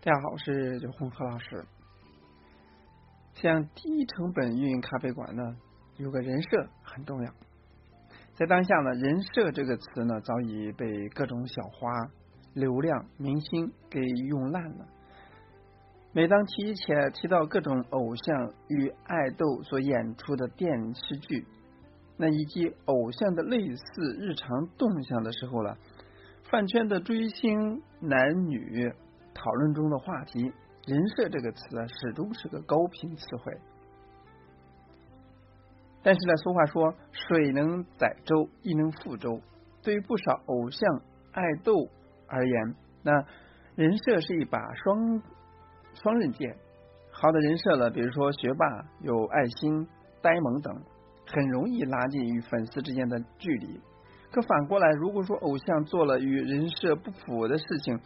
大家好，我是九红何老师。像低成本运营咖啡馆呢，有个人设很重要。在当下呢，人设这个词呢，早已被各种小花、流量、明星给用烂了。每当提起提到各种偶像与爱豆所演出的电视剧，那以及偶像的类似日常动向的时候了，饭圈的追星男女讨论中的话题。人设这个词啊，始终是个高频词汇。但是呢，俗话说“水能载舟，亦能覆舟”。对于不少偶像爱豆而言，那人设是一把双双刃剑。好的人设呢，比如说学霸、有爱心、呆萌等，很容易拉近与粉丝之间的距离。可反过来，如果说偶像做了与人设不符的事情，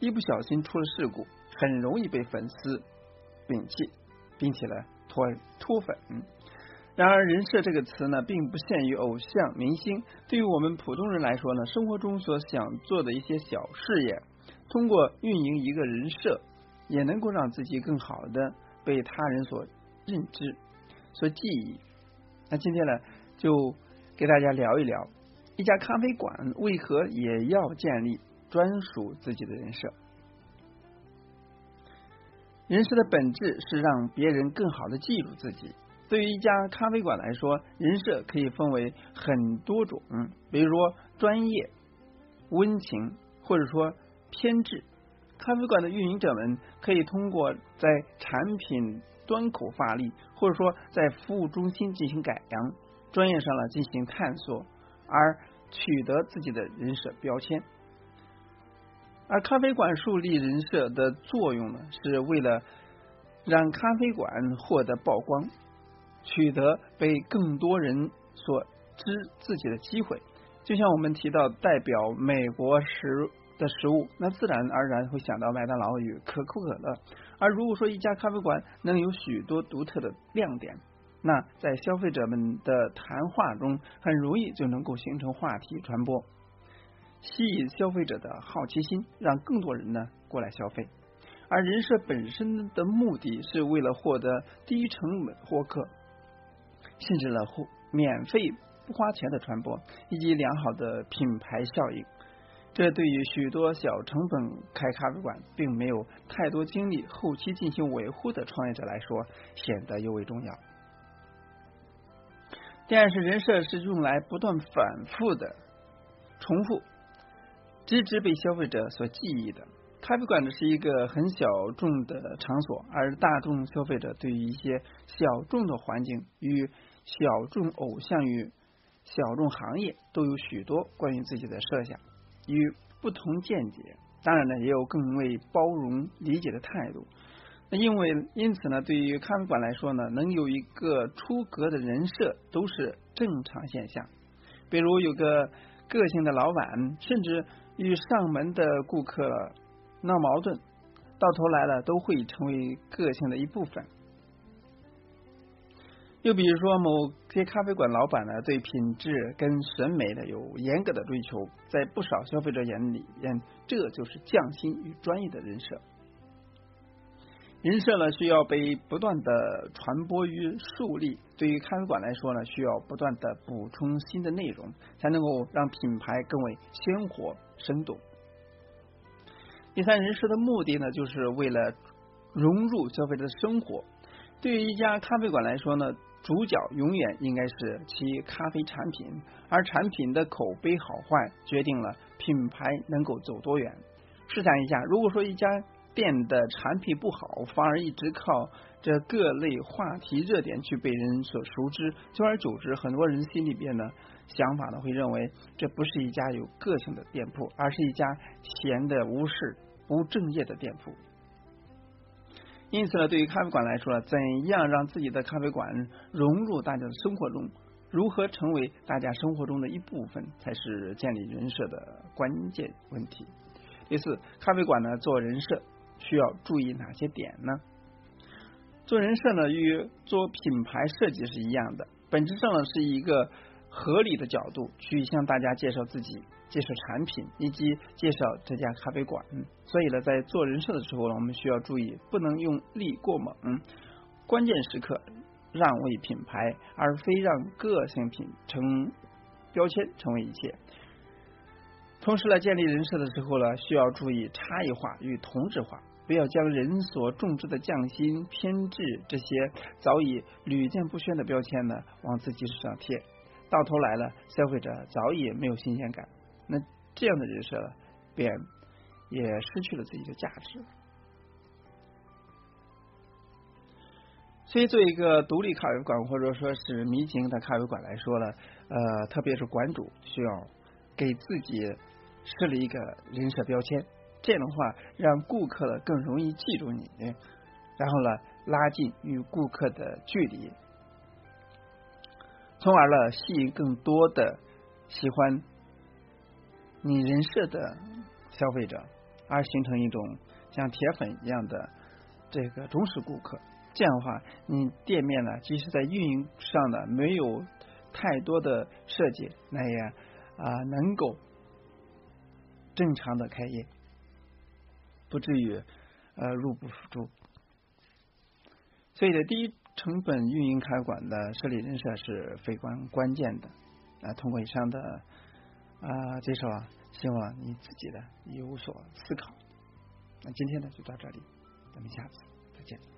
一不小心出了事故。很容易被粉丝摒弃，并且呢脱脱粉。然而，人设这个词呢，并不限于偶像明星。对于我们普通人来说呢，生活中所想做的一些小事业，通过运营一个人设，也能够让自己更好的被他人所认知、所记忆。那今天呢，就给大家聊一聊，一家咖啡馆为何也要建立专属自己的人设。人设的本质是让别人更好的记住自己。对于一家咖啡馆来说，人设可以分为很多种，比如说专业、温情，或者说偏执。咖啡馆的运营者们可以通过在产品端口发力，或者说在服务中心进行改良，专业上呢进行探索，而取得自己的人设标签。而咖啡馆树立人设的作用呢，是为了让咖啡馆获得曝光，取得被更多人所知自己的机会。就像我们提到代表美国食的食物，那自然而然会想到麦当劳与可口可乐。而如果说一家咖啡馆能有许多独特的亮点，那在消费者们的谈话中，很容易就能够形成话题传播。吸引消费者的好奇心，让更多人呢过来消费。而人设本身的目的是为了获得低成本获客，甚至呢获免费不花钱的传播，以及良好的品牌效应。这对于许多小成本开咖啡馆，并没有太多精力后期进行维护的创业者来说，显得尤为重要。第二是人设是用来不断反复的重复。直直被消费者所记忆的咖啡馆呢，是一个很小众的场所，而大众消费者对于一些小众的环境与小众偶像与小众行业都有许多关于自己的设想与不同见解，当然呢，也有更为包容理解的态度。那因为因此呢，对于咖啡馆来说呢，能有一个出格的人设都是正常现象。比如有个个性的老板，甚至。与上门的顾客闹矛盾，到头来了都会成为个性的一部分。又比如说，某些咖啡馆老板呢，对品质跟审美的有严格的追求，在不少消费者眼里，嗯，这就是匠心与专业的人设。人设呢，需要被不断的传播与树立。对于咖啡馆来说呢，需要不断的补充新的内容，才能够让品牌更为鲜活生动。第三，人设的目的呢，就是为了融入消费者的生活。对于一家咖啡馆来说呢，主角永远应该是其咖啡产品，而产品的口碑好坏，决定了品牌能够走多远。试想一下，如果说一家店的产品不好，反而一直靠这各类话题热点去被人所熟知，久而久之，很多人心里边呢想法呢会认为这不是一家有个性的店铺，而是一家闲的无事、无正业的店铺。因此呢，对于咖啡馆来说，怎样让自己的咖啡馆融入大家的生活中，如何成为大家生活中的一部分，才是建立人设的关键问题。第四，咖啡馆呢做人设。需要注意哪些点呢？做人设呢，与做品牌设计是一样的，本质上呢是一个合理的角度去向大家介绍自己，介绍产品以及介绍这家咖啡馆。所以呢，在做人设的时候呢，我们需要注意，不能用力过猛，关键时刻让位品牌，而非让个性品成标签成为一切。同时呢，建立人设的时候呢，需要注意差异化与同质化。不要将人所种植的匠心、偏执这些早已屡见不鲜的标签呢往自己身上贴，到头来了，消费者早已没有新鲜感，那这样的人设呢便也失去了自己的价值。所以，作为一个独立咖啡馆或者说是迷情的咖啡馆来说呢，呃，特别是馆主需要给自己设立一个人设标签。这样的话，让顾客呢更容易记住你，然后呢拉近与顾客的距离，从而呢吸引更多的喜欢你人设的消费者，而形成一种像铁粉一样的这个忠实顾客。这样的话，你店面呢即使在运营上呢没有太多的设计，那也啊能够正常的开业。不至于呃入不敷出，所以呢，低成本运营开馆的设立人设是非常关键的啊。通过以上的啊介绍啊，希望你自己的有所思考。那今天呢就到这里，咱们下次再见。